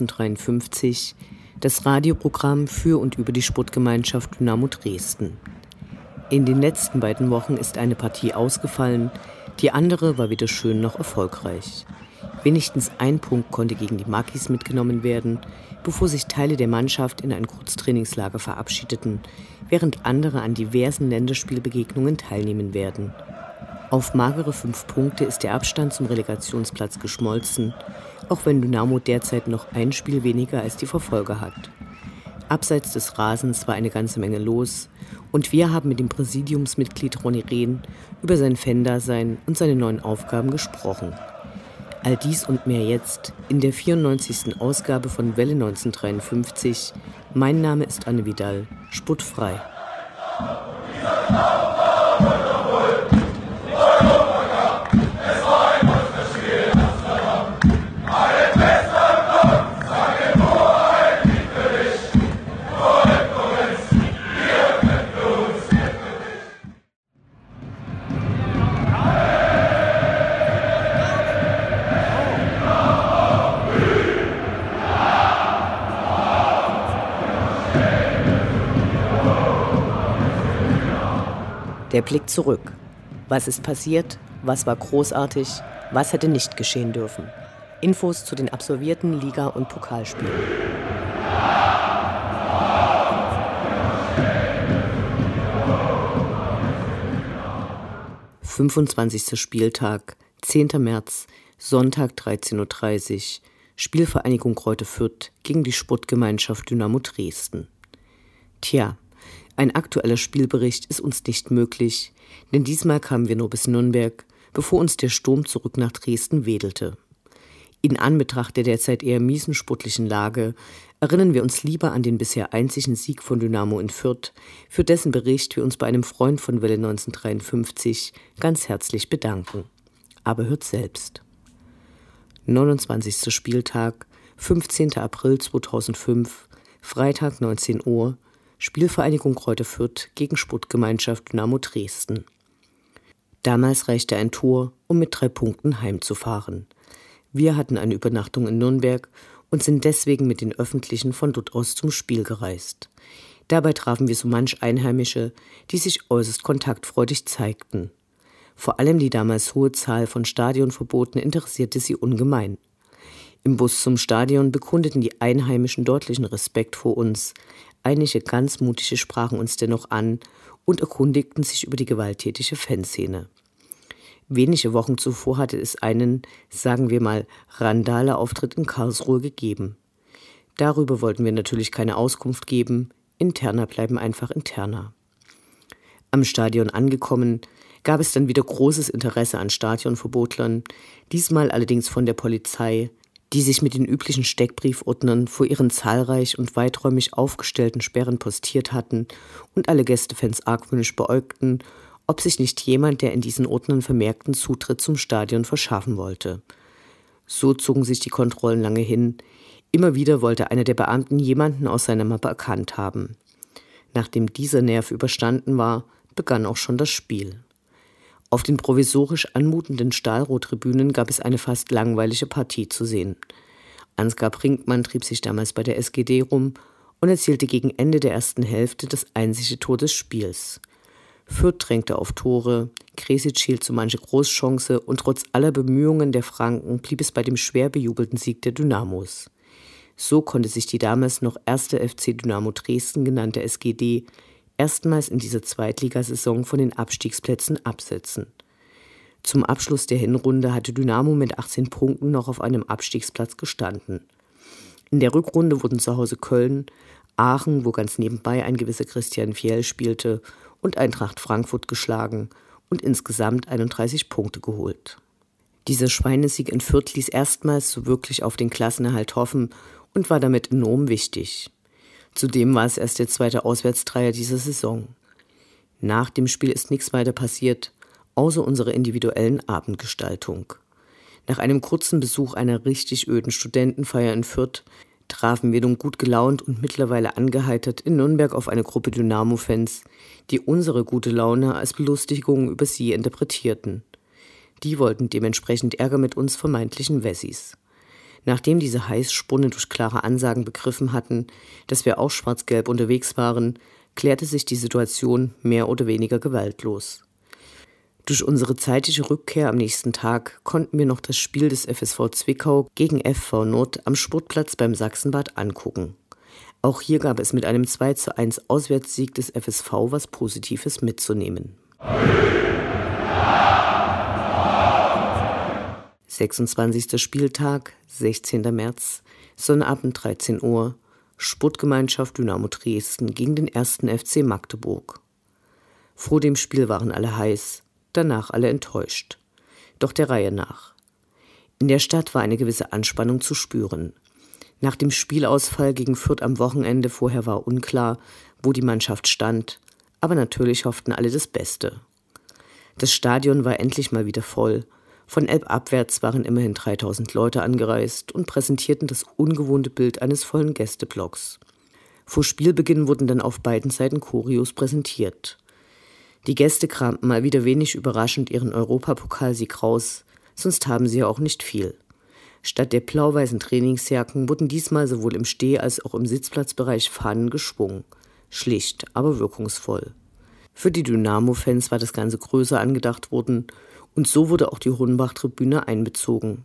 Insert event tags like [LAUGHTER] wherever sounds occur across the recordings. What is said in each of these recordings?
1953 das Radioprogramm für und über die Sportgemeinschaft Dynamo Dresden. In den letzten beiden Wochen ist eine Partie ausgefallen, die andere war weder schön noch erfolgreich. Wenigstens ein Punkt konnte gegen die Makis mitgenommen werden, bevor sich Teile der Mannschaft in ein Kurztrainingslager verabschiedeten, während andere an diversen Länderspielbegegnungen teilnehmen werden. Auf magere fünf Punkte ist der Abstand zum Relegationsplatz geschmolzen auch wenn Dynamo derzeit noch ein Spiel weniger als die Verfolger hat. Abseits des Rasens war eine ganze Menge los und wir haben mit dem Präsidiumsmitglied Ronny Rehn über sein Fan-Dasein und seine neuen Aufgaben gesprochen. All dies und mehr jetzt in der 94. Ausgabe von Welle 1953. Mein Name ist Anne Vidal, sputtfrei. Der Blick zurück. Was ist passiert? Was war großartig? Was hätte nicht geschehen dürfen? Infos zu den absolvierten Liga- und Pokalspielen. Fünfundzwanzigster Spieltag, 10. März, Sonntag 13.30 Uhr. Spielvereinigung Kräuter Fürth gegen die Sportgemeinschaft Dynamo Dresden. Tja, ein aktueller Spielbericht ist uns nicht möglich, denn diesmal kamen wir nur bis Nürnberg, bevor uns der Sturm zurück nach Dresden wedelte. In Anbetracht der derzeit eher miesen sportlichen Lage erinnern wir uns lieber an den bisher einzigen Sieg von Dynamo in Fürth, für dessen Bericht wir uns bei einem Freund von Welle 1953 ganz herzlich bedanken. Aber hört selbst. 29. Spieltag, 15. April 2005, Freitag 19 Uhr, Spielvereinigung Kräuter Fürth gegen Sportgemeinschaft Dynamo Dresden. Damals reichte ein Tor, um mit drei Punkten heimzufahren. Wir hatten eine Übernachtung in Nürnberg und sind deswegen mit den Öffentlichen von dort aus zum Spiel gereist. Dabei trafen wir so manch Einheimische, die sich äußerst kontaktfreudig zeigten. Vor allem die damals hohe Zahl von Stadionverboten interessierte sie ungemein. Im Bus zum Stadion bekundeten die Einheimischen deutlichen Respekt vor uns, Einige ganz mutige sprachen uns dennoch an und erkundigten sich über die gewalttätige Fanszene. Wenige Wochen zuvor hatte es einen, sagen wir mal, Randale-Auftritt in Karlsruhe gegeben. Darüber wollten wir natürlich keine Auskunft geben, interner bleiben einfach interner. Am Stadion angekommen, gab es dann wieder großes Interesse an Stadionverbotlern, diesmal allerdings von der Polizei, die sich mit den üblichen Steckbriefordnern vor ihren zahlreich und weiträumig aufgestellten Sperren postiert hatten und alle Gästefans argwöhnisch beäugten, ob sich nicht jemand der in diesen Ordnern vermerkten Zutritt zum Stadion verschaffen wollte. So zogen sich die Kontrollen lange hin. Immer wieder wollte einer der Beamten jemanden aus seiner Mappe erkannt haben. Nachdem dieser Nerv überstanden war, begann auch schon das Spiel. Auf den provisorisch anmutenden Stahlrohrtribünen gab es eine fast langweilige Partie zu sehen. Ansgar Brinkmann trieb sich damals bei der SGD rum und erzielte gegen Ende der ersten Hälfte das einzige Tor des Spiels. Fürth drängte auf Tore, Kresic hielt so manche Großchance und trotz aller Bemühungen der Franken blieb es bei dem schwer bejubelten Sieg der Dynamos. So konnte sich die damals noch erste FC Dynamo Dresden genannte SGD erstmals in dieser Zweitligasaison von den Abstiegsplätzen absetzen. Zum Abschluss der Hinrunde hatte Dynamo mit 18 Punkten noch auf einem Abstiegsplatz gestanden. In der Rückrunde wurden zu Hause Köln, Aachen, wo ganz nebenbei ein gewisser Christian Fjell spielte, und Eintracht Frankfurt geschlagen und insgesamt 31 Punkte geholt. Dieser Schweinesieg in Fürth ließ erstmals so wirklich auf den Klassenerhalt hoffen und war damit enorm wichtig. Zudem war es erst der zweite Auswärtstreier dieser Saison. Nach dem Spiel ist nichts weiter passiert, außer unserer individuellen Abendgestaltung. Nach einem kurzen Besuch einer richtig öden Studentenfeier in Fürth trafen wir nun gut gelaunt und mittlerweile angeheitert in Nürnberg auf eine Gruppe Dynamo-Fans, die unsere gute Laune als Belustigung über sie interpretierten. Die wollten dementsprechend Ärger mit uns vermeintlichen Wessis. Nachdem diese Heißspunne durch klare Ansagen begriffen hatten, dass wir auch schwarz-gelb unterwegs waren, klärte sich die Situation mehr oder weniger gewaltlos. Durch unsere zeitige Rückkehr am nächsten Tag konnten wir noch das Spiel des FSV Zwickau gegen FV Nord am Sportplatz beim Sachsenbad angucken. Auch hier gab es mit einem 2 zu 1 Auswärtssieg des FSV was Positives mitzunehmen. 26. Spieltag, 16. März, Sonnabend 13 Uhr, Sportgemeinschaft Dynamo Dresden gegen den 1. FC Magdeburg. Vor dem Spiel waren alle heiß, danach alle enttäuscht. Doch der Reihe nach. In der Stadt war eine gewisse Anspannung zu spüren. Nach dem Spielausfall gegen Fürth am Wochenende vorher war unklar, wo die Mannschaft stand, aber natürlich hofften alle das Beste. Das Stadion war endlich mal wieder voll von Elb abwärts waren immerhin 3000 Leute angereist und präsentierten das ungewohnte Bild eines vollen Gästeblocks. Vor Spielbeginn wurden dann auf beiden Seiten Choreos präsentiert. Die Gäste kramten mal wieder wenig überraschend ihren Europapokalsieg raus, sonst haben sie ja auch nicht viel. Statt der blau-weißen Trainingsjacken wurden diesmal sowohl im Steh- als auch im Sitzplatzbereich Fahnen geschwungen. Schlicht, aber wirkungsvoll. Für die Dynamo-Fans war das Ganze größer angedacht worden und so wurde auch die Hornbach-Tribüne einbezogen.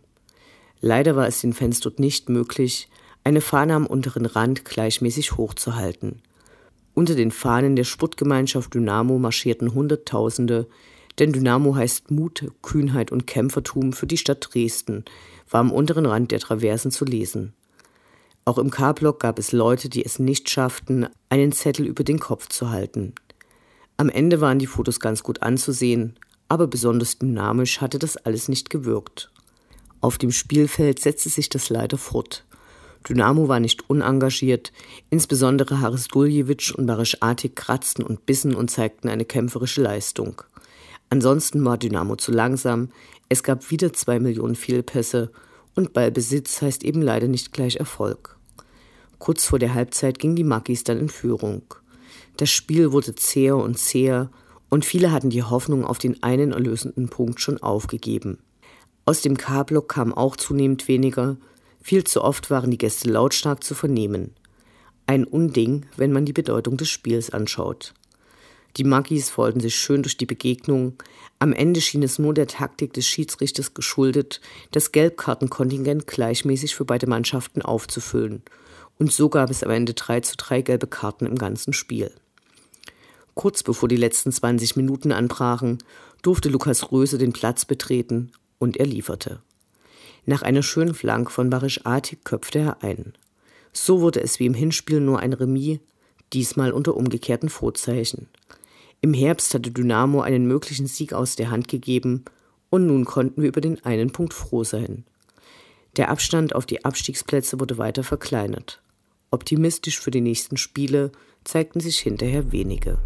Leider war es den Fans dort nicht möglich, eine Fahne am unteren Rand gleichmäßig hochzuhalten. Unter den Fahnen der Sportgemeinschaft Dynamo marschierten Hunderttausende, denn Dynamo heißt Mut, Kühnheit und Kämpfertum für die Stadt Dresden, war am unteren Rand der Traversen zu lesen. Auch im K-Block gab es Leute, die es nicht schafften, einen Zettel über den Kopf zu halten. Am Ende waren die Fotos ganz gut anzusehen, aber besonders dynamisch hatte das alles nicht gewirkt. Auf dem Spielfeld setzte sich das leider fort. Dynamo war nicht unengagiert, insbesondere Haris Duljevic und Barisch Atik kratzten und bissen und zeigten eine kämpferische Leistung. Ansonsten war Dynamo zu langsam, es gab wieder zwei Millionen Fehlpässe und Ballbesitz heißt eben leider nicht gleich Erfolg. Kurz vor der Halbzeit ging die Makis dann in Führung. Das Spiel wurde zäher und zäher und viele hatten die Hoffnung auf den einen erlösenden Punkt schon aufgegeben. Aus dem K-Block kam auch zunehmend weniger, viel zu oft waren die Gäste lautstark zu vernehmen. Ein Unding, wenn man die Bedeutung des Spiels anschaut. Die Magis wollten sich schön durch die Begegnung. Am Ende schien es nur der Taktik des Schiedsrichters geschuldet, das Gelbkartenkontingent gleichmäßig für beide Mannschaften aufzufüllen. Und so gab es am Ende 3 zu 3 gelbe Karten im ganzen Spiel. Kurz bevor die letzten 20 Minuten anbrachen, durfte Lukas Röse den Platz betreten und er lieferte. Nach einer schönen Flank von Barisch Atik köpfte er ein. So wurde es wie im Hinspiel nur ein Remis, diesmal unter umgekehrten Vorzeichen. Im Herbst hatte Dynamo einen möglichen Sieg aus der Hand gegeben und nun konnten wir über den einen Punkt froh sein. Der Abstand auf die Abstiegsplätze wurde weiter verkleinert. Optimistisch für die nächsten Spiele zeigten sich hinterher wenige.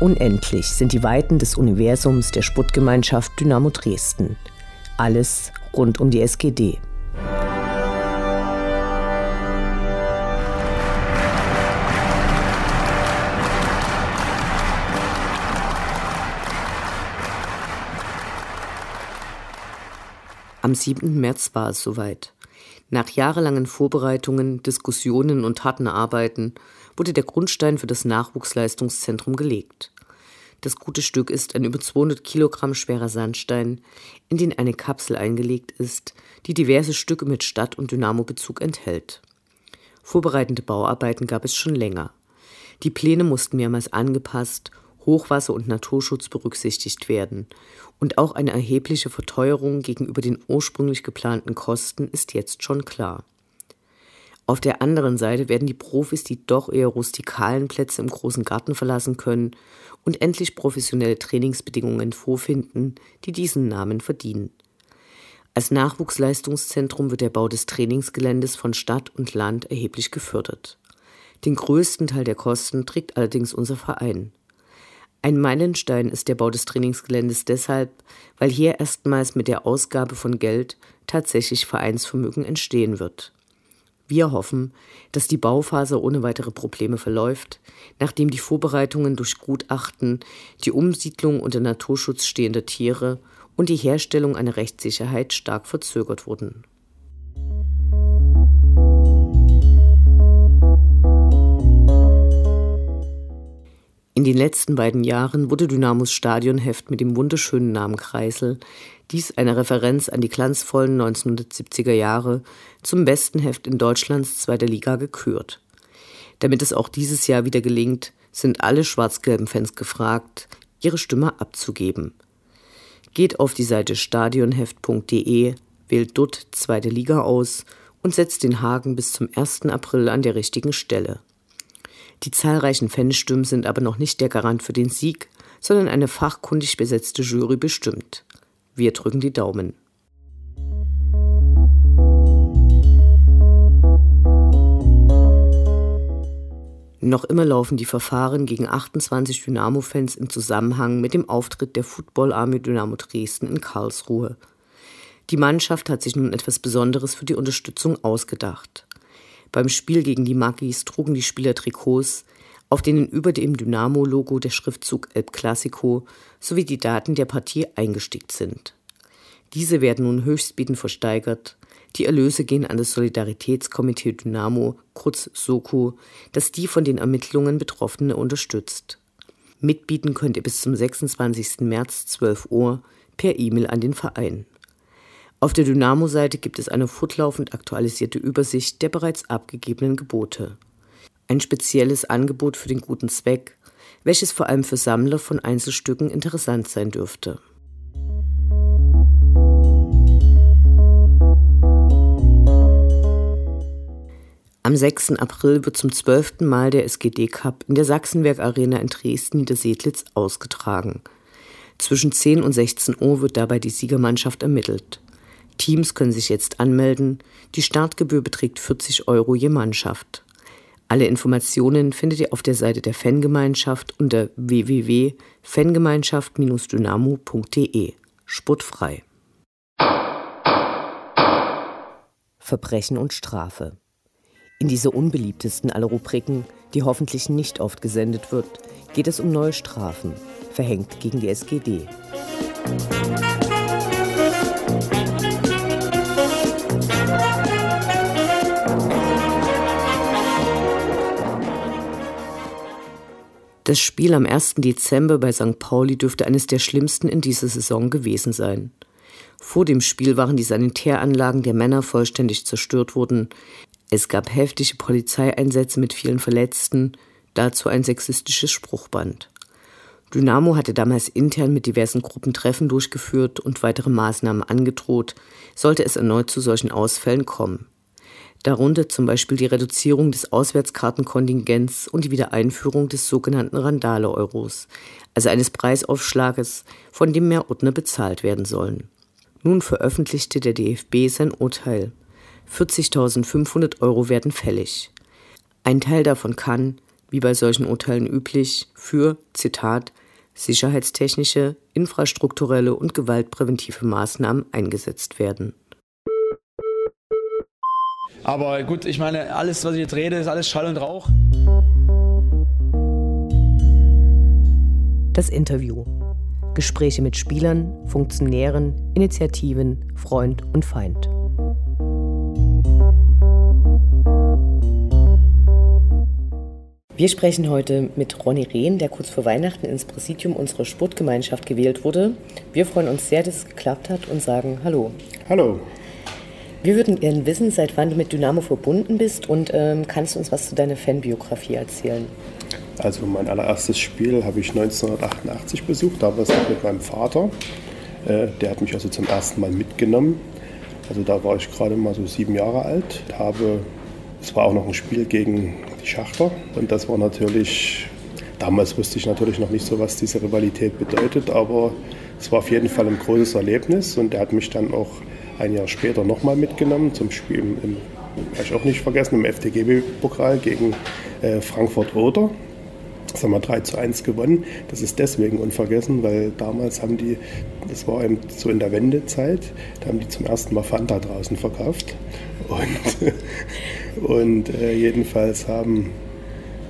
Unendlich sind die Weiten des Universums der Sputtgemeinschaft Dynamo Dresden. Alles rund um die SGD. Am 7. März war es soweit. Nach jahrelangen Vorbereitungen, Diskussionen und harten Arbeiten wurde der Grundstein für das Nachwuchsleistungszentrum gelegt. Das gute Stück ist ein über 200 Kilogramm schwerer Sandstein, in den eine Kapsel eingelegt ist, die diverse Stücke mit Stadt- und Dynamo-Bezug enthält. Vorbereitende Bauarbeiten gab es schon länger. Die Pläne mussten mehrmals angepasst, Hochwasser und Naturschutz berücksichtigt werden. Und auch eine erhebliche Verteuerung gegenüber den ursprünglich geplanten Kosten ist jetzt schon klar. Auf der anderen Seite werden die Profis die doch eher rustikalen Plätze im großen Garten verlassen können und endlich professionelle Trainingsbedingungen vorfinden, die diesen Namen verdienen. Als Nachwuchsleistungszentrum wird der Bau des Trainingsgeländes von Stadt und Land erheblich gefördert. Den größten Teil der Kosten trägt allerdings unser Verein. Ein Meilenstein ist der Bau des Trainingsgeländes deshalb, weil hier erstmals mit der Ausgabe von Geld tatsächlich Vereinsvermögen entstehen wird. Wir hoffen, dass die Bauphase ohne weitere Probleme verläuft, nachdem die Vorbereitungen durch Gutachten, die Umsiedlung unter Naturschutz stehender Tiere und die Herstellung einer Rechtssicherheit stark verzögert wurden. In den letzten beiden Jahren wurde Dynamos Stadionheft mit dem wunderschönen Namen Kreisel, dies eine Referenz an die glanzvollen 1970er Jahre, zum besten Heft in Deutschlands zweiter Liga gekürt. Damit es auch dieses Jahr wieder gelingt, sind alle schwarz-gelben Fans gefragt, ihre Stimme abzugeben. Geht auf die Seite stadionheft.de, wählt dort zweite Liga aus und setzt den Haken bis zum 1. April an der richtigen Stelle. Die zahlreichen Fanstimmen sind aber noch nicht der Garant für den Sieg, sondern eine fachkundig besetzte Jury bestimmt. Wir drücken die Daumen. Noch immer laufen die Verfahren gegen 28 Dynamo-Fans im Zusammenhang mit dem Auftritt der Football-Army Dynamo Dresden in Karlsruhe. Die Mannschaft hat sich nun etwas Besonderes für die Unterstützung ausgedacht. Beim Spiel gegen die Magis trugen die Spieler Trikots, auf denen über dem Dynamo-Logo der Schriftzug El Clasico sowie die Daten der Partie eingestickt sind. Diese werden nun höchstbietend versteigert. Die Erlöse gehen an das Solidaritätskomitee Dynamo, kurz SOKO, das die von den Ermittlungen Betroffene unterstützt. Mitbieten könnt ihr bis zum 26. März 12 Uhr per E-Mail an den Verein. Auf der Dynamo-Seite gibt es eine fortlaufend aktualisierte Übersicht der bereits abgegebenen Gebote. Ein spezielles Angebot für den guten Zweck, welches vor allem für Sammler von Einzelstücken interessant sein dürfte. Am 6. April wird zum zwölften Mal der SGD Cup in der Sachsenwerk Arena in Dresden-Niedersedlitz ausgetragen. Zwischen 10 und 16 Uhr wird dabei die Siegermannschaft ermittelt. Teams können sich jetzt anmelden. Die Startgebühr beträgt 40 Euro je Mannschaft. Alle Informationen findet ihr auf der Seite der Fangemeinschaft unter www.fangemeinschaft-dynamo.de. Sportfrei. Verbrechen und Strafe. In dieser unbeliebtesten aller Rubriken, die hoffentlich nicht oft gesendet wird, geht es um neue Strafen, verhängt gegen die SGD. Das Spiel am 1. Dezember bei St. Pauli dürfte eines der schlimmsten in dieser Saison gewesen sein. Vor dem Spiel waren die Sanitäranlagen der Männer vollständig zerstört worden. Es gab heftige Polizeieinsätze mit vielen Verletzten, dazu ein sexistisches Spruchband. Dynamo hatte damals intern mit diversen Gruppen Treffen durchgeführt und weitere Maßnahmen angedroht, sollte es erneut zu solchen Ausfällen kommen darunter zum Beispiel die Reduzierung des Auswärtskartenkontingents und die Wiedereinführung des sogenannten Randale-Euros, also eines Preisaufschlages, von dem mehr Ordner bezahlt werden sollen. Nun veröffentlichte der DFB sein Urteil. 40.500 Euro werden fällig. Ein Teil davon kann, wie bei solchen Urteilen üblich, für, Zitat, sicherheitstechnische, infrastrukturelle und gewaltpräventive Maßnahmen eingesetzt werden. Aber gut, ich meine, alles, was ich jetzt rede, ist alles Schall und Rauch. Das Interview. Gespräche mit Spielern, Funktionären, Initiativen, Freund und Feind. Wir sprechen heute mit Ronny Rehn, der kurz vor Weihnachten ins Präsidium unserer Sportgemeinschaft gewählt wurde. Wir freuen uns sehr, dass es geklappt hat und sagen Hallo. Hallo. Wir würden gerne wissen, seit wann du mit Dynamo verbunden bist und ähm, kannst du uns was zu deiner Fanbiografie erzählen? Also mein allererstes Spiel habe ich 1988 besucht, da war es mit meinem Vater. Äh, der hat mich also zum ersten Mal mitgenommen. Also da war ich gerade mal so sieben Jahre alt, habe Es war auch noch ein Spiel gegen die Schachter und das war natürlich, damals wusste ich natürlich noch nicht so, was diese Rivalität bedeutet, aber es war auf jeden Fall ein großes Erlebnis und er hat mich dann auch ein Jahr später nochmal mitgenommen zum Spiel im, im ich auch nicht vergessen, im FDGB-Pokal gegen äh, Frankfurt-Oder. Das haben wir 3 zu 1 gewonnen. Das ist deswegen unvergessen, weil damals haben die, das war eben so in der Wendezeit, da haben die zum ersten Mal Fanta draußen verkauft. Und, [LAUGHS] und äh, jedenfalls haben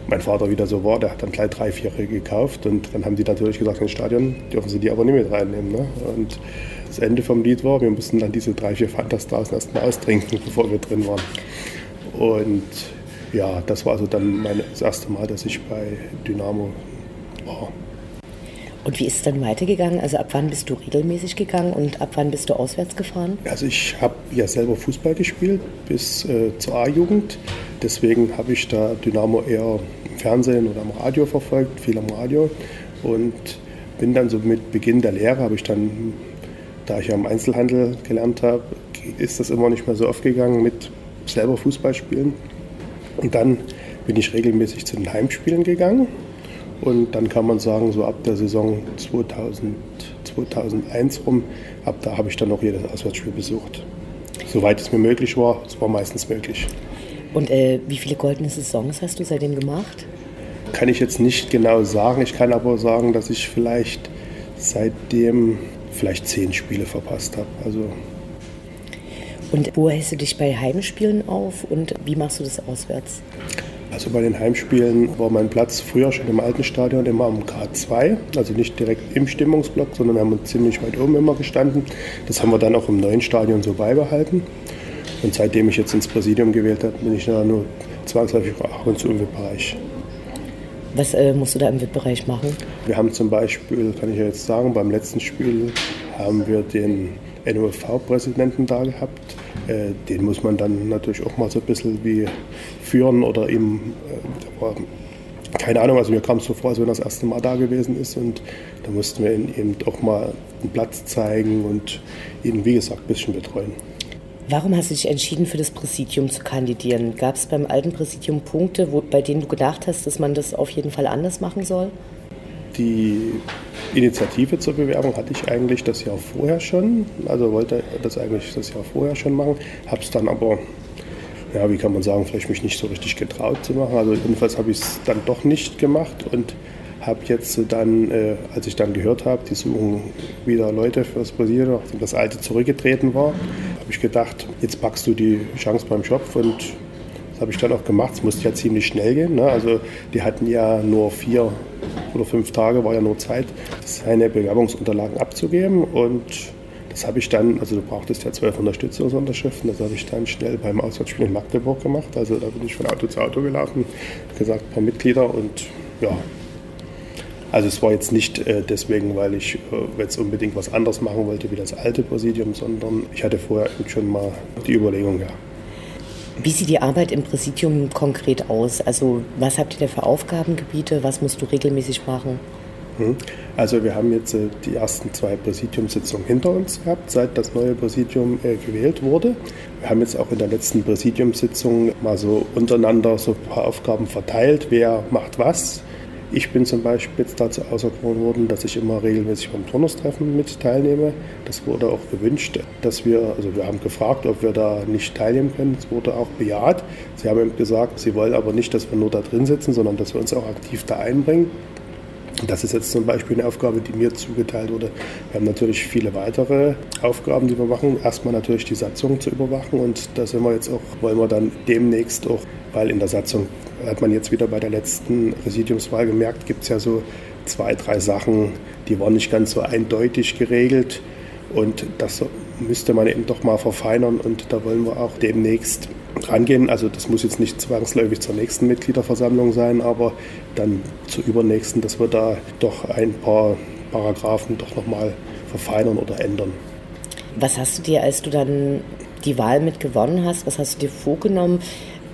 mein Vater wieder so war, der hat dann gleich drei, vier gekauft und dann haben die natürlich gesagt, ins Stadion dürfen sie die aber nicht mit reinnehmen. Ne? Und das Ende vom Lied war, wir mussten dann diese drei, vier Fantas draußen erstmal austrinken, bevor wir drin waren. Und ja, das war also dann mein, das erste Mal, dass ich bei Dynamo war. Und wie ist es dann weitergegangen? Also ab wann bist du regelmäßig gegangen und ab wann bist du auswärts gefahren? Also ich habe ja selber Fußball gespielt bis äh, zur A-Jugend. Deswegen habe ich da Dynamo eher im Fernsehen oder am Radio verfolgt, viel am Radio. Und bin dann so mit Beginn der Lehre, habe ich dann, da ich ja im Einzelhandel gelernt habe, ist das immer nicht mehr so oft gegangen mit selber Fußball spielen. Und dann bin ich regelmäßig zu den Heimspielen gegangen. Und dann kann man sagen, so ab der Saison 2000, 2001 rum, ab da habe ich dann auch jedes Auswärtsspiel besucht. Soweit es mir möglich war, es war meistens möglich. Und äh, wie viele goldene Saisons hast du seitdem gemacht? Kann ich jetzt nicht genau sagen. Ich kann aber sagen, dass ich vielleicht seitdem vielleicht zehn Spiele verpasst habe. Also und wo hältst du dich bei Heimspielen auf und wie machst du das auswärts? Also bei den Heimspielen war mein Platz früher schon im alten Stadion immer am K2, also nicht direkt im Stimmungsblock, sondern wir haben uns ziemlich weit oben immer gestanden. Das haben wir dann auch im neuen Stadion so beibehalten. Und seitdem ich jetzt ins Präsidium gewählt habe, bin ich da nur zwangsläufig auch und zu im VIP-Bereich. Was äh, musst du da im VIP-Bereich machen? Wir haben zum Beispiel, kann ich ja jetzt sagen, beim letzten Spiel haben wir den NOFV-Präsidenten da gehabt. Äh, den muss man dann natürlich auch mal so ein bisschen wie führen oder ihm, äh, keine Ahnung, also mir kam es so vor, als wenn er das erste Mal da gewesen ist und da mussten wir ihn eben auch mal einen Platz zeigen und ihn, wie gesagt, ein bisschen betreuen. Warum hast du dich entschieden, für das Präsidium zu kandidieren? Gab es beim alten Präsidium Punkte, wo, bei denen du gedacht hast, dass man das auf jeden Fall anders machen soll? Die Initiative zur Bewerbung hatte ich eigentlich das Jahr vorher schon. Also wollte das eigentlich das Jahr vorher schon machen. Habe es dann aber, ja, wie kann man sagen, vielleicht mich nicht so richtig getraut zu machen. Also jedenfalls habe ich es dann doch nicht gemacht und habe jetzt dann, äh, als ich dann gehört habe, die suchen wieder Leute für das Präsidium, nachdem das alte zurückgetreten war, habe ich gedacht, jetzt packst du die Chance beim Schopf und das habe ich dann auch gemacht. Es musste ja ziemlich schnell gehen. Ne? Also die hatten ja nur vier oder fünf Tage, war ja nur Zeit, seine Bewerbungsunterlagen abzugeben. Und das habe ich dann, also du brauchtest ja zwölf Unterstützungsunterschriften, das habe ich dann schnell beim Auswärtsspiel in Magdeburg gemacht. Also da bin ich von Auto zu Auto gelaufen, gesagt, ein paar Mitglieder und ja, also es war jetzt nicht äh, deswegen, weil ich äh, jetzt unbedingt was anderes machen wollte wie das alte Präsidium, sondern ich hatte vorher schon mal die Überlegung, ja, wie sieht die Arbeit im Präsidium konkret aus? Also was habt ihr da für Aufgabengebiete? Was musst du regelmäßig machen? Hm. Also wir haben jetzt äh, die ersten zwei Präsidiumssitzungen hinter uns gehabt, seit das neue Präsidium äh, gewählt wurde. Wir haben jetzt auch in der letzten Präsidiumssitzung mal so untereinander so ein paar Aufgaben verteilt, wer macht was. Ich bin zum Beispiel jetzt dazu auserkoren worden, dass ich immer regelmäßig beim Turnustreffen mit teilnehme. Das wurde auch gewünscht, dass wir, also wir haben gefragt, ob wir da nicht teilnehmen können. Es wurde auch bejaht. Sie haben eben gesagt, sie wollen aber nicht, dass wir nur da drin sitzen, sondern dass wir uns auch aktiv da einbringen. Das ist jetzt zum Beispiel eine Aufgabe, die mir zugeteilt wurde. Wir haben natürlich viele weitere Aufgaben, die wir machen. Erstmal natürlich die Satzung zu überwachen und da sind wir jetzt auch, wollen wir dann demnächst auch, weil in der Satzung hat man jetzt wieder bei der letzten Präsidiumswahl gemerkt, gibt es ja so zwei, drei Sachen, die waren nicht ganz so eindeutig geregelt. Und das müsste man eben doch mal verfeinern und da wollen wir auch demnächst rangehen. Also das muss jetzt nicht zwangsläufig zur nächsten Mitgliederversammlung sein, aber dann zur übernächsten, dass wir da doch ein paar Paragraphen doch nochmal verfeinern oder ändern. Was hast du dir, als du dann die Wahl mit gewonnen hast, was hast du dir vorgenommen?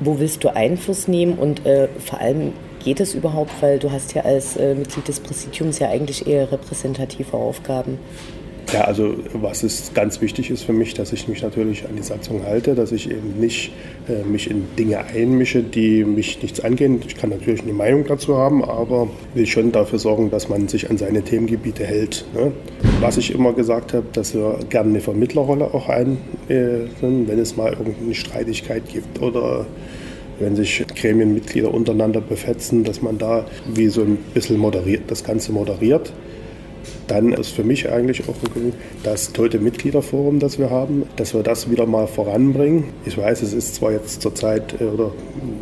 Wo willst du Einfluss nehmen und äh, vor allem geht es überhaupt, weil du hast ja als äh, Mitglied des Präsidiums ja eigentlich eher repräsentative Aufgaben. Ja, also was ist ganz wichtig ist für mich, dass ich mich natürlich an die Satzung halte, dass ich eben nicht äh, mich in Dinge einmische, die mich nichts angehen. Ich kann natürlich eine Meinung dazu haben, aber will schon dafür sorgen, dass man sich an seine Themengebiete hält. Ne? Was ich immer gesagt habe, dass wir gerne eine Vermittlerrolle auch einnehmen, wenn es mal irgendeine Streitigkeit gibt oder wenn sich Gremienmitglieder untereinander befetzen, dass man da wie so ein bisschen moderiert, das Ganze moderiert. Dann ist für mich eigentlich auch das Tote Mitgliederforum, das wir haben, dass wir das wieder mal voranbringen. Ich weiß, es ist zwar jetzt zurzeit, äh, oder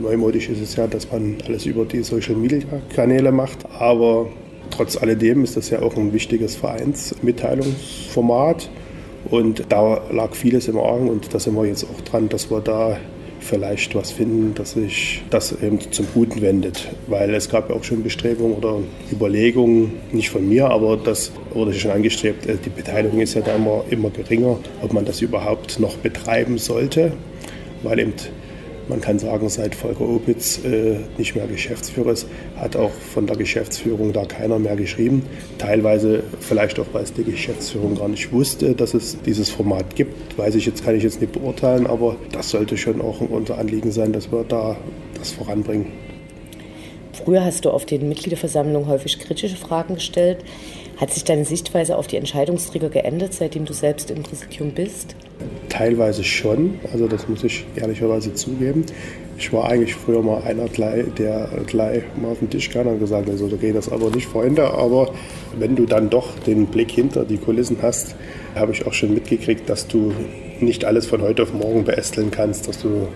neumodisch ist es ja, dass man alles über die Social Media Kanäle macht, aber trotz alledem ist das ja auch ein wichtiges Vereinsmitteilungsformat. Und da lag vieles im Argen und da sind wir jetzt auch dran, dass wir da vielleicht was finden, dass sich das eben zum Guten wendet. Weil es gab ja auch schon Bestrebungen oder Überlegungen, nicht von mir, aber das wurde schon angestrebt, äh, die Beteiligung ist ja da immer, immer geringer, ob man das überhaupt noch betreiben sollte, weil eben man kann sagen, seit Volker Opitz äh, nicht mehr Geschäftsführer ist, hat auch von der Geschäftsführung da keiner mehr geschrieben. Teilweise vielleicht auch, weil es die Geschäftsführung gar nicht wusste, dass es dieses Format gibt. Weiß ich jetzt, kann ich jetzt nicht beurteilen, aber das sollte schon auch unser Anliegen sein, dass wir da das voranbringen. Früher hast du auf den Mitgliederversammlungen häufig kritische Fragen gestellt. Hat sich deine Sichtweise auf die Entscheidungsträger geändert, seitdem du selbst im Präsidium bist? Teilweise schon, also das muss ich ehrlicherweise zugeben. Ich war eigentlich früher mal einer, der gleich mal auf den Tisch kam und gesagt hat, also, da geht das aber nicht, Freunde. Aber wenn du dann doch den Blick hinter die Kulissen hast, habe ich auch schon mitgekriegt, dass du nicht alles von heute auf morgen beästeln kannst, dass du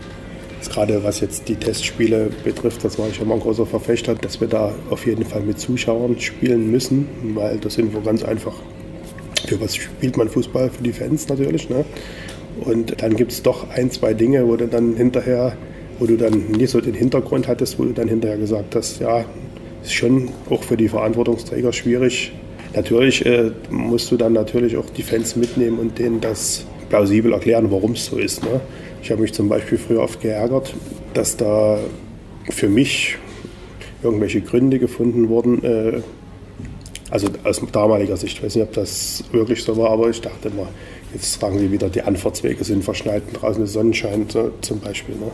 gerade was jetzt die Testspiele betrifft, das war ich immer ein großer Verfechter, dass wir da auf jeden Fall mit Zuschauern spielen müssen, weil das sind wir ganz einfach. Für was spielt man Fußball? Für die Fans natürlich. Ne? Und dann gibt es doch ein, zwei Dinge, wo du dann hinterher, wo du dann nicht so den Hintergrund hattest, wo du dann hinterher gesagt hast, ja, ist schon auch für die Verantwortungsträger schwierig. Natürlich äh, musst du dann natürlich auch die Fans mitnehmen und denen das plausibel erklären, warum es so ist. Ne? Ich habe mich zum Beispiel früher oft geärgert, dass da für mich irgendwelche Gründe gefunden wurden, äh, also aus damaliger Sicht, ich weiß nicht, ob das wirklich so war, aber ich dachte immer, jetzt sagen sie wieder, die Anfahrtswege sind verschneit draußen ist Sonnenschein so, zum Beispiel. Ne?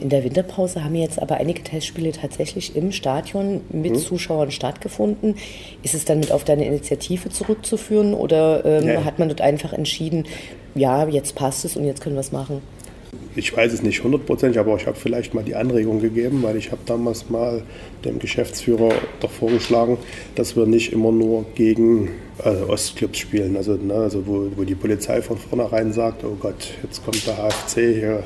In der Winterpause haben jetzt aber einige Testspiele tatsächlich im Stadion mit hm. Zuschauern stattgefunden. Ist es dann mit auf deine Initiative zurückzuführen oder ähm, ja. hat man dort einfach entschieden, ja, jetzt passt es und jetzt können wir es machen? Ich weiß es nicht hundertprozentig, aber ich habe vielleicht mal die Anregung gegeben, weil ich habe damals mal dem Geschäftsführer doch vorgeschlagen, dass wir nicht immer nur gegen also Ostclubs spielen, also, ne, also wo, wo die Polizei von vornherein sagt, oh Gott, jetzt kommt der HFC hier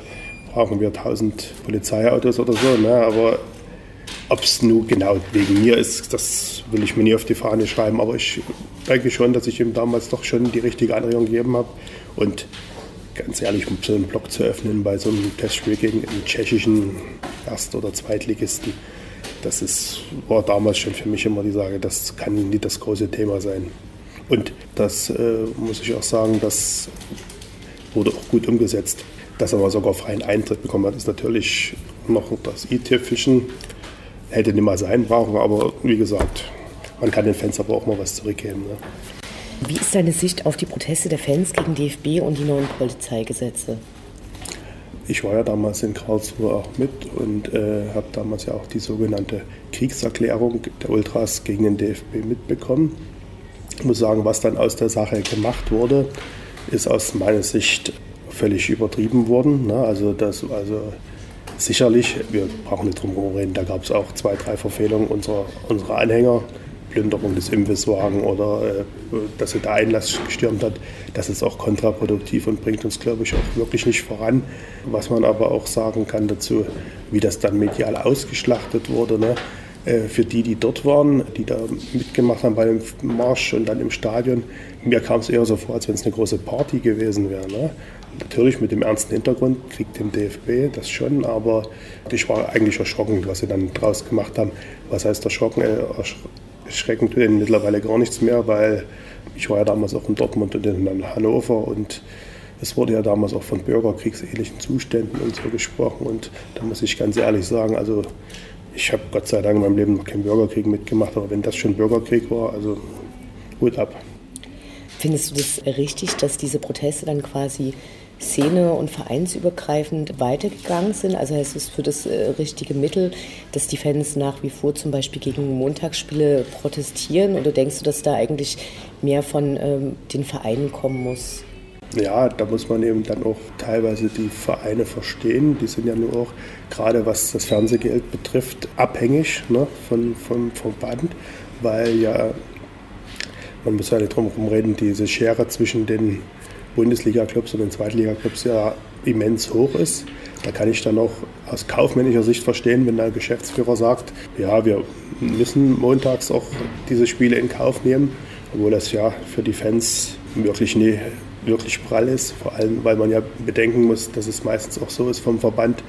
brauchen wir 1000 Polizeiautos oder so. Ne? Aber ob es nun genau wegen mir ist, das will ich mir nie auf die Fahne schreiben. Aber ich denke schon, dass ich ihm damals doch schon die richtige Anregung gegeben habe. Und ganz ehrlich, so einen Block zu öffnen bei so einem Testspiel gegen einen tschechischen Erst- oder Zweitligisten, das ist, war damals schon für mich immer die Sage, das kann nie das große Thema sein. Und das äh, muss ich auch sagen, das wurde auch gut umgesetzt. Dass er aber sogar freien Eintritt bekommen hat, ist natürlich noch das i-Tüpfelchen. Hätte nicht mal sein brauchen, aber wie gesagt, man kann den Fans aber auch mal was zurückgeben. Ne? Wie ist deine Sicht auf die Proteste der Fans gegen DFB und die neuen Polizeigesetze? Ich war ja damals in Karlsruhe auch mit und äh, habe damals ja auch die sogenannte Kriegserklärung der Ultras gegen den DFB mitbekommen. Ich muss sagen, was dann aus der Sache gemacht wurde, ist aus meiner Sicht völlig übertrieben wurden. Ne? Also, das, also sicherlich, wir brauchen nicht drum herum reden, da gab es auch zwei, drei Verfehlungen unserer, unserer Anhänger. Plünderung des Imbisswagen oder äh, dass er der Einlass gestürmt hat, das ist auch kontraproduktiv und bringt uns, glaube ich, auch wirklich nicht voran. Was man aber auch sagen kann dazu, wie das dann medial ausgeschlachtet wurde. Ne? Äh, für die, die dort waren, die da mitgemacht haben bei dem Marsch und dann im Stadion, mir kam es eher so vor, als wenn es eine große Party gewesen wäre. Ne? Natürlich mit dem ernsten Hintergrund, Krieg dem DFB, das schon, aber ich war eigentlich erschrocken, was sie dann draus gemacht haben. Was heißt erschrocken? Äh, erschreckend denn mittlerweile gar nichts mehr, weil ich war ja damals auch in Dortmund und in Hannover und es wurde ja damals auch von bürgerkriegsähnlichen Zuständen und so gesprochen und da muss ich ganz ehrlich sagen, also ich habe Gott sei Dank in meinem Leben noch keinen Bürgerkrieg mitgemacht, aber wenn das schon Bürgerkrieg war, also Hut ab. Findest du das richtig, dass diese Proteste dann quasi Szene- und vereinsübergreifend weitergegangen sind? Also heißt es für das äh, richtige Mittel, dass die Fans nach wie vor zum Beispiel gegen Montagsspiele protestieren? Oder denkst du, dass da eigentlich mehr von ähm, den Vereinen kommen muss? Ja, da muss man eben dann auch teilweise die Vereine verstehen. Die sind ja nur auch, gerade was das Fernsehgeld betrifft, abhängig ne, von, von, vom Verband, weil ja, man muss ja nicht drum herum reden, diese Schere zwischen den Bundesliga-Clubs und den Zweitliga-Clubs ja immens hoch ist. Da kann ich dann auch aus kaufmännischer Sicht verstehen, wenn der Geschäftsführer sagt, ja, wir müssen montags auch diese Spiele in Kauf nehmen, obwohl das ja für die Fans wirklich nie wirklich prall ist, vor allem weil man ja bedenken muss, dass es meistens auch so ist vom Verband.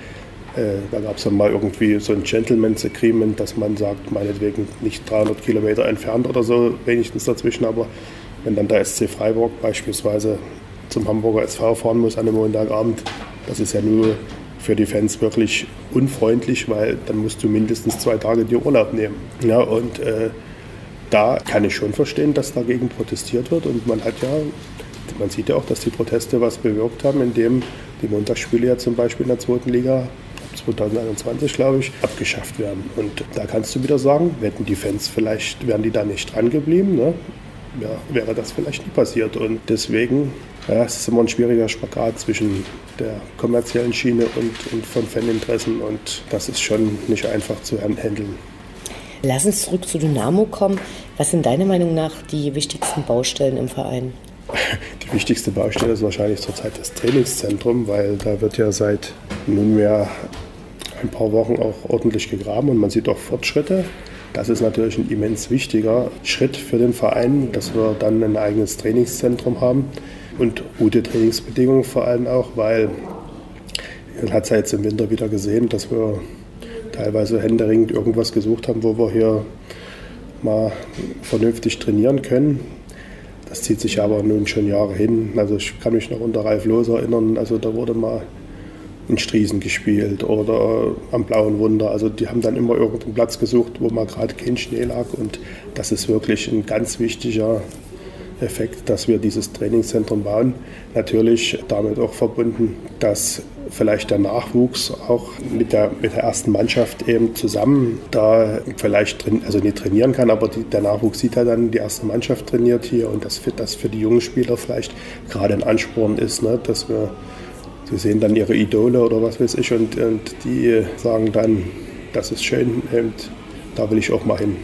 Äh, da gab es dann mal irgendwie so ein Gentleman's Agreement, dass man sagt, meinetwegen nicht 300 Kilometer entfernt oder so, wenigstens dazwischen, aber wenn dann der SC Freiburg beispielsweise zum Hamburger SV fahren muss an einem Montagabend. Das ist ja nur für die Fans wirklich unfreundlich, weil dann musst du mindestens zwei Tage dir Urlaub nehmen. Ja, und äh, da kann ich schon verstehen, dass dagegen protestiert wird. Und man hat ja, man sieht ja auch, dass die Proteste was bewirkt haben, indem die Montagsspiele ja zum Beispiel in der zweiten Liga 2021, glaube ich, abgeschafft werden. Und da kannst du wieder sagen, hätten die Fans vielleicht, wären die da nicht dran geblieben, ne? ja, wäre das vielleicht nie passiert. Und deswegen ja, es ist immer ein schwieriger Spagat zwischen der kommerziellen Schiene und, und von Faninteressen und das ist schon nicht einfach zu handeln. Lass uns zurück zu Dynamo kommen. Was sind deiner Meinung nach die wichtigsten Baustellen im Verein? Die wichtigste Baustelle ist wahrscheinlich zurzeit das Trainingszentrum, weil da wird ja seit nunmehr ein paar Wochen auch ordentlich gegraben und man sieht auch Fortschritte. Das ist natürlich ein immens wichtiger Schritt für den Verein, dass wir dann ein eigenes Trainingszentrum haben und gute Trainingsbedingungen vor allem auch, weil man hat es ja jetzt im Winter wieder gesehen, dass wir teilweise händeringend irgendwas gesucht haben, wo wir hier mal vernünftig trainieren können. Das zieht sich aber nun schon Jahre hin. Also ich kann mich noch unter Ralf Loos erinnern, also da wurde mal in Striesen gespielt oder am Blauen Wunder. Also die haben dann immer irgendeinen Platz gesucht, wo mal gerade kein Schnee lag und das ist wirklich ein ganz wichtiger Effekt, dass wir dieses Trainingszentrum bauen. Natürlich damit auch verbunden, dass vielleicht der Nachwuchs auch mit der, mit der ersten Mannschaft eben zusammen da vielleicht drin, also nicht trainieren kann, aber die, der Nachwuchs sieht ja dann, die erste Mannschaft trainiert hier und das, das für die jungen Spieler vielleicht gerade ein Ansporn ist, ne, dass wir, sie sehen dann ihre Idole oder was weiß ich und, und die sagen dann, das ist schön und da will ich auch mal hin.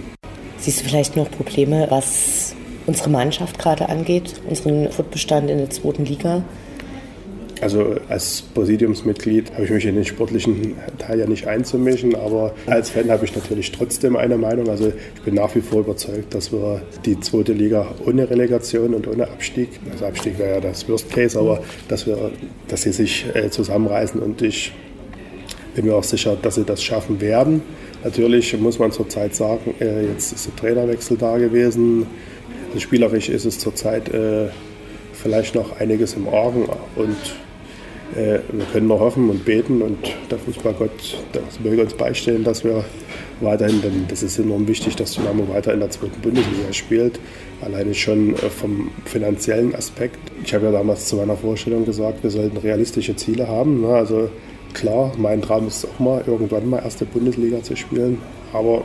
Siehst du vielleicht noch Probleme, was unsere Mannschaft gerade angeht, unseren Fortbestand in der zweiten Liga? Also als Präsidiumsmitglied habe ich mich in den sportlichen Teil ja nicht einzumischen, aber als Fan habe ich natürlich trotzdem eine Meinung. Also ich bin nach wie vor überzeugt, dass wir die zweite Liga ohne Relegation und ohne Abstieg, also Abstieg wäre ja das Worst Case, aber dass wir, dass sie sich äh, zusammenreißen und ich bin mir auch sicher, dass sie das schaffen werden. Natürlich muss man zurzeit sagen, äh, jetzt ist der Trainerwechsel da gewesen. Also spielerisch ist es zurzeit äh, vielleicht noch einiges im Argen und äh, wir können noch hoffen und beten und der Fußballgott das möge uns beistehen, dass wir weiterhin, denn das ist enorm wichtig, dass Dynamo weiter in der zweiten Bundesliga spielt. Alleine schon äh, vom finanziellen Aspekt. Ich habe ja damals zu meiner Vorstellung gesagt, wir sollten realistische Ziele haben. Ne? Also klar, mein Traum ist auch mal, irgendwann mal erste Bundesliga zu spielen, aber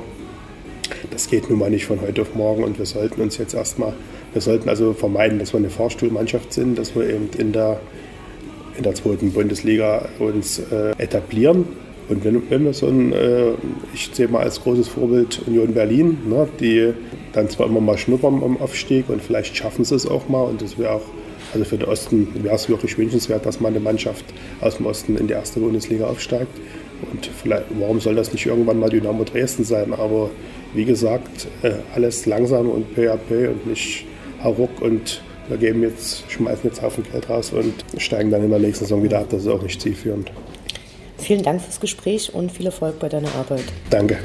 das geht nun mal nicht von heute auf morgen und wir sollten uns jetzt erstmal, wir sollten also vermeiden, dass wir eine Fahrstuhlmannschaft sind, dass wir eben in der, in der zweiten Bundesliga uns äh, etablieren. Und wenn, wenn wir so ein, äh, ich sehe mal als großes Vorbild Union Berlin, ne, die dann zwar immer mal schnuppern am Aufstieg und vielleicht schaffen sie es auch mal und das wäre auch, also für den Osten wäre es wirklich wünschenswert, dass mal eine Mannschaft aus dem Osten in die erste Bundesliga aufsteigt. Und vielleicht, warum soll das nicht irgendwann mal Dynamo Dresden sein? Aber wie gesagt, äh, alles langsam und peu à peu und nicht hauruck und wir geben jetzt, schmeißen jetzt Haufen Geld raus und steigen dann in der nächsten Saison wieder ab. Das ist auch nicht zielführend. Vielen Dank fürs Gespräch und viel Erfolg bei deiner Arbeit. Danke.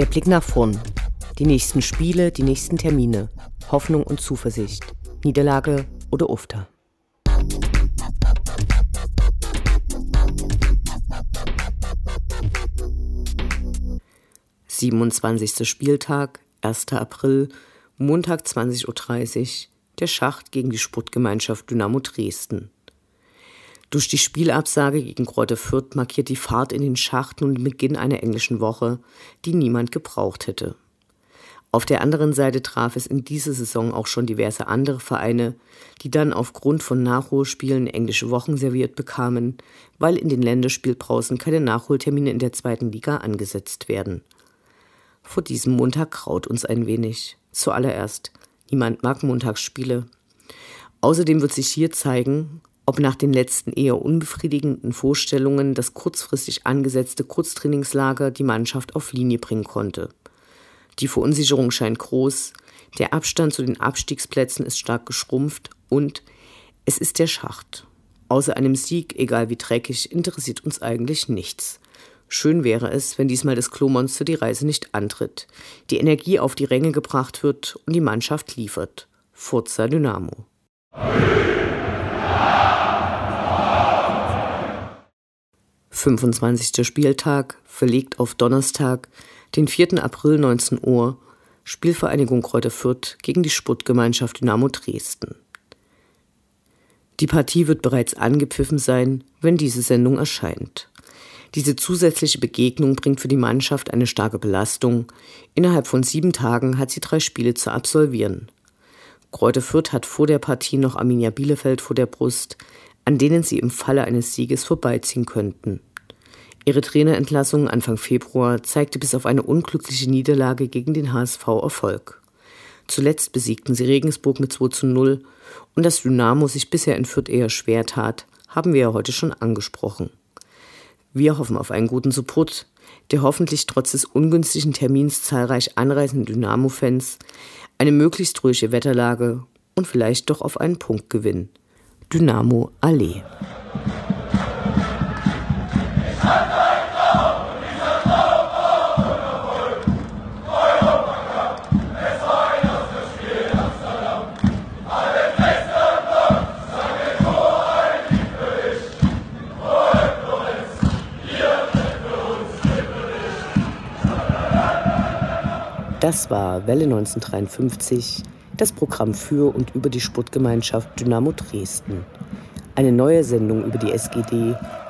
Der Blick nach vorn. Die nächsten Spiele, die nächsten Termine. Hoffnung und Zuversicht. Niederlage oder Ufta. Siebenundzwanzigster Spieltag, 1. April, Montag 20.30 Uhr, der Schacht gegen die Sportgemeinschaft Dynamo Dresden. Durch die Spielabsage gegen Kräuter Fürth markiert die Fahrt in den Schacht nun den Beginn einer englischen Woche, die niemand gebraucht hätte. Auf der anderen Seite traf es in dieser Saison auch schon diverse andere Vereine, die dann aufgrund von Nachholspielen englische Wochen serviert bekamen, weil in den Länderspielpausen keine Nachholtermine in der zweiten Liga angesetzt werden. Vor diesem Montag kraut uns ein wenig. Zuallererst, niemand mag Montagsspiele. Außerdem wird sich hier zeigen, ob nach den letzten eher unbefriedigenden Vorstellungen das kurzfristig angesetzte Kurztrainingslager die Mannschaft auf Linie bringen konnte. Die Verunsicherung scheint groß, der Abstand zu den Abstiegsplätzen ist stark geschrumpft und es ist der Schacht. Außer einem Sieg, egal wie dreckig, interessiert uns eigentlich nichts. Schön wäre es, wenn diesmal das Klomonster die Reise nicht antritt, die Energie auf die Ränge gebracht wird und die Mannschaft liefert. Forza Dynamo. 25. Spieltag, verlegt auf Donnerstag, den 4. April 19 Uhr, Spielvereinigung Kräuter Fürth gegen die Sportgemeinschaft Dynamo Dresden. Die Partie wird bereits angepfiffen sein, wenn diese Sendung erscheint. Diese zusätzliche Begegnung bringt für die Mannschaft eine starke Belastung. Innerhalb von sieben Tagen hat sie drei Spiele zu absolvieren. Kräuter Fürth hat vor der Partie noch Arminia Bielefeld vor der Brust, an denen sie im Falle eines Sieges vorbeiziehen könnten. Ihre Trainerentlassung Anfang Februar zeigte bis auf eine unglückliche Niederlage gegen den HSV Erfolg. Zuletzt besiegten sie Regensburg mit 2 zu 0 und dass Dynamo sich bisher in Fürth eher schwer tat, haben wir ja heute schon angesprochen. Wir hoffen auf einen guten Support, der hoffentlich trotz des ungünstigen Termins zahlreich anreisenden Dynamo-Fans eine möglichst ruhige Wetterlage und vielleicht doch auf einen Punktgewinn. Dynamo Allee. Das war Welle 1953, das Programm für und über die Sportgemeinschaft Dynamo Dresden. Eine neue Sendung über die SGD,